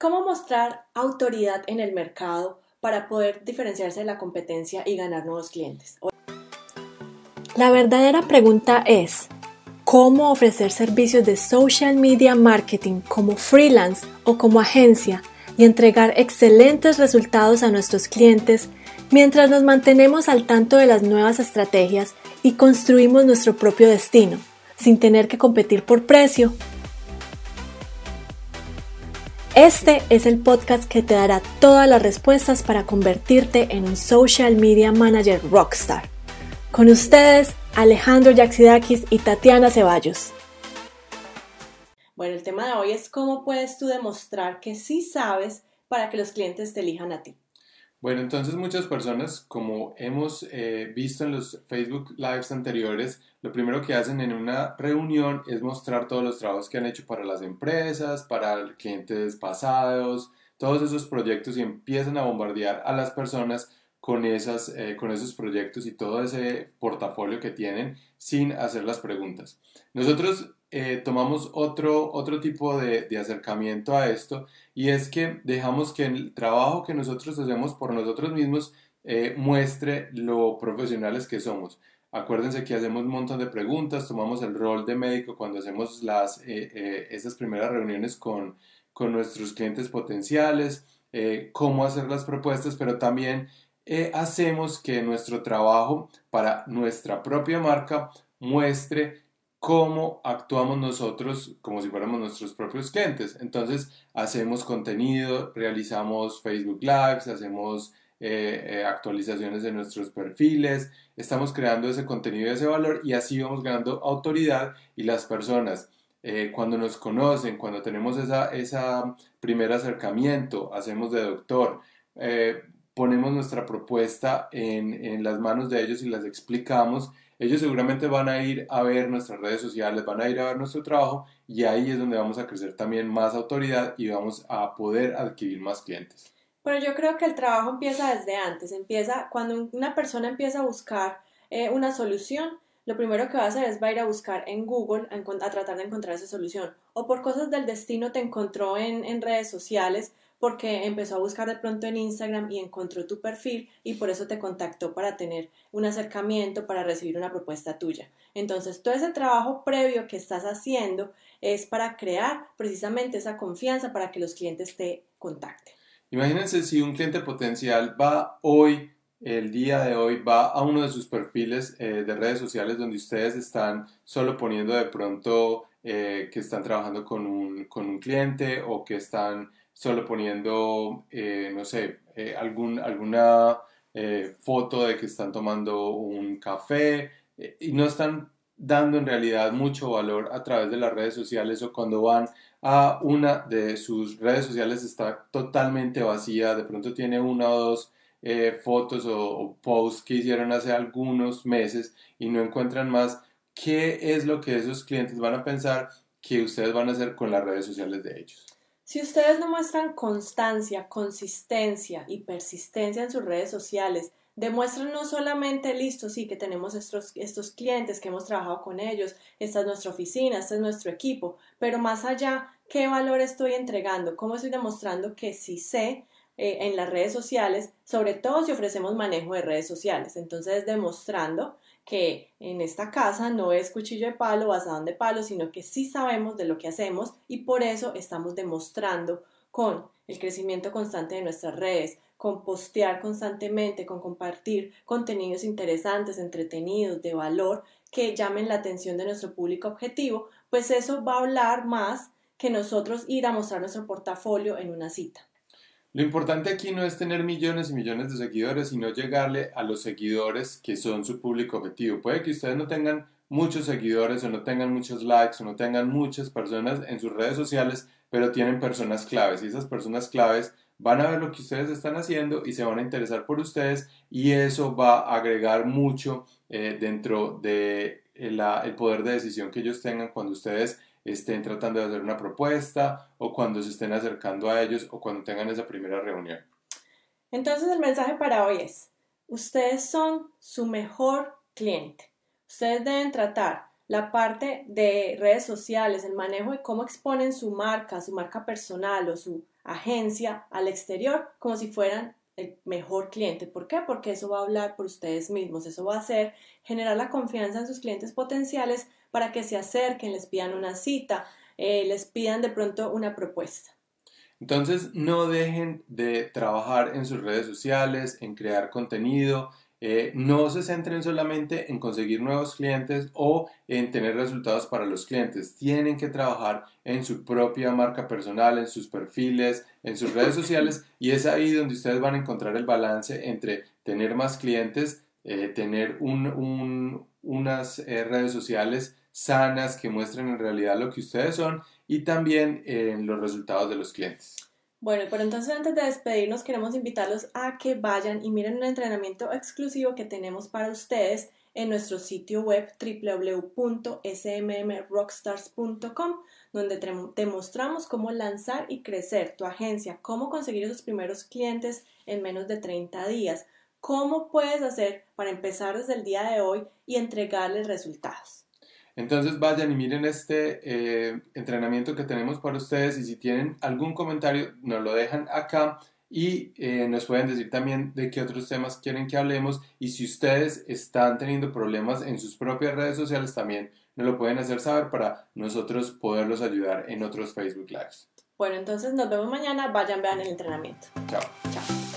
¿Cómo mostrar autoridad en el mercado para poder diferenciarse de la competencia y ganar nuevos clientes? La verdadera pregunta es, ¿cómo ofrecer servicios de social media marketing como freelance o como agencia y entregar excelentes resultados a nuestros clientes mientras nos mantenemos al tanto de las nuevas estrategias y construimos nuestro propio destino, sin tener que competir por precio este es el podcast que te dará todas las respuestas para convertirte en un social media manager rockstar. Con ustedes, Alejandro Yaxidakis y Tatiana Ceballos. Bueno, el tema de hoy es cómo puedes tú demostrar que sí sabes para que los clientes te elijan a ti. Bueno, entonces muchas personas, como hemos eh, visto en los Facebook Lives anteriores, lo primero que hacen en una reunión es mostrar todos los trabajos que han hecho para las empresas, para clientes pasados, todos esos proyectos y empiezan a bombardear a las personas con, esas, eh, con esos proyectos y todo ese portafolio que tienen sin hacer las preguntas. Nosotros eh, tomamos otro, otro tipo de, acercamiento a esto y es que dejamos que el trabajo que nosotros hacemos por nosotros mismos eh, muestre lo profesionales que somos. Acuérdense que hacemos un montón de preguntas, tomamos el rol de médico cuando hacemos las, eh, esas primeras reuniones con, con nuestros clientes potenciales, cómo hacer las propuestas, pero también hacemos que nuestro trabajo para nuestra propia marca muestre cómo actuamos nosotros como si fuéramos nuestros propios clientes. Entonces, hacemos contenido, realizamos Facebook Lives, hacemos eh, eh, actualizaciones de nuestros perfiles, estamos creando ese contenido y ese valor y así vamos ganando autoridad y las personas. Eh, cuando nos conocen, cuando tenemos esa, esa primer acercamiento, hacemos de doctor, ponemos nuestra propuesta en, las manos de ellos y las explicamos ellos seguramente van a ir a ver nuestras redes sociales, van a ir a ver nuestro trabajo y ahí es donde vamos a crecer también más autoridad y vamos a poder adquirir más clientes. Pero yo creo que el trabajo empieza desde antes, empieza cuando una persona empieza a buscar eh, una solución, lo primero que va a hacer es va a ir a buscar en Google a, tratar de encontrar esa solución. O por cosas del destino te encontró en, en redes sociales porque empezó a buscar de pronto en Instagram y encontró tu perfil y por eso te contactó para tener un acercamiento, para recibir una propuesta tuya. Entonces, todo ese trabajo previo que estás haciendo es para crear precisamente esa confianza para que los clientes te contacten. Imagínense si un cliente potencial va hoy, el día de hoy, va a uno de sus perfiles eh, de redes sociales donde ustedes están solo poniendo de pronto eh, que están trabajando con un, con un cliente o que están solo poniendo, eh, no sé, eh, algún, alguna eh, foto de que están tomando un café y no están dando en realidad mucho valor a través de las redes sociales o cuando van a una de sus redes sociales está totalmente vacía, de pronto tiene una o dos fotos o, o, posts que hicieron hace algunos meses y no encuentran más, ¿qué es lo que esos clientes van a pensar que ustedes van a hacer con las redes sociales de ellos? Si ustedes no muestran constancia, consistencia y persistencia en sus redes sociales, demuestran no solamente, listo, sí, que tenemos estos, estos clientes, que hemos trabajado con ellos, esta es nuestra oficina, este es nuestro equipo, pero más allá, ¿qué valor estoy entregando? ¿Cómo estoy demostrando que sí sé eh, en las redes sociales, sobre todo si ofrecemos manejo de redes sociales? Entonces, demostrando que en esta casa no es cuchillo de palo, basado de palo, sino que sí sabemos de lo que hacemos y por eso estamos demostrando con el crecimiento constante de nuestras redes, con postear constantemente, con compartir contenidos interesantes, entretenidos, de valor, que llamen la atención de nuestro público objetivo, pues eso va a hablar más que nosotros ir a mostrar nuestro portafolio en una cita. Lo importante aquí no es tener millones y millones de seguidores, sino llegarle a los seguidores que son su público objetivo. Puede que ustedes no tengan muchos seguidores o no tengan muchos likes o no tengan muchas personas en sus redes sociales, pero tienen personas claves y esas personas claves van a ver lo que ustedes están haciendo y se van a interesar por ustedes y eso va a agregar mucho eh, dentro de el poder de decisión que ellos tengan cuando ustedes estén tratando de hacer una propuesta o cuando se estén acercando a ellos o cuando tengan esa primera reunión. Entonces el mensaje para hoy es, ustedes son su mejor cliente. Ustedes deben tratar la parte de redes sociales, el manejo de cómo exponen su marca, su marca personal o su agencia al exterior como si fueran el mejor cliente. ¿Por qué? Porque eso va a hablar por ustedes mismos, eso va a hacer generar la confianza en sus clientes potenciales para que se acerquen, les pidan una cita, eh, les pidan de pronto una propuesta. Entonces, no dejen de trabajar en sus redes sociales, en crear contenido, eh, no se centren solamente en conseguir nuevos clientes o en tener resultados para los clientes. Tienen que trabajar en su propia marca personal, en sus perfiles, en sus redes sociales y es ahí donde ustedes van a encontrar el balance entre tener más clientes, eh, tener unas eh, redes sociales sanas que muestren en realidad lo que ustedes son y también en los resultados de los clientes. Bueno, pero entonces antes de despedirnos queremos invitarlos a que vayan y miren un entrenamiento exclusivo que tenemos para ustedes en nuestro sitio web www.smmrockstars.com, donde te mostramos cómo lanzar y crecer tu agencia, cómo conseguir esos primeros clientes en menos de 30 días, cómo puedes hacer para empezar desde el día de hoy y entregarles resultados. Entonces vayan y miren este eh, entrenamiento que tenemos para ustedes y si tienen algún comentario nos lo dejan acá y eh, nos pueden decir también de qué otros temas quieren que hablemos y si ustedes están teniendo problemas en sus propias redes sociales también nos lo pueden hacer saber para nosotros poderlos ayudar en otros Facebook Lives. Bueno, entonces nos vemos mañana, vayan, vean el entrenamiento. Chao. Chao.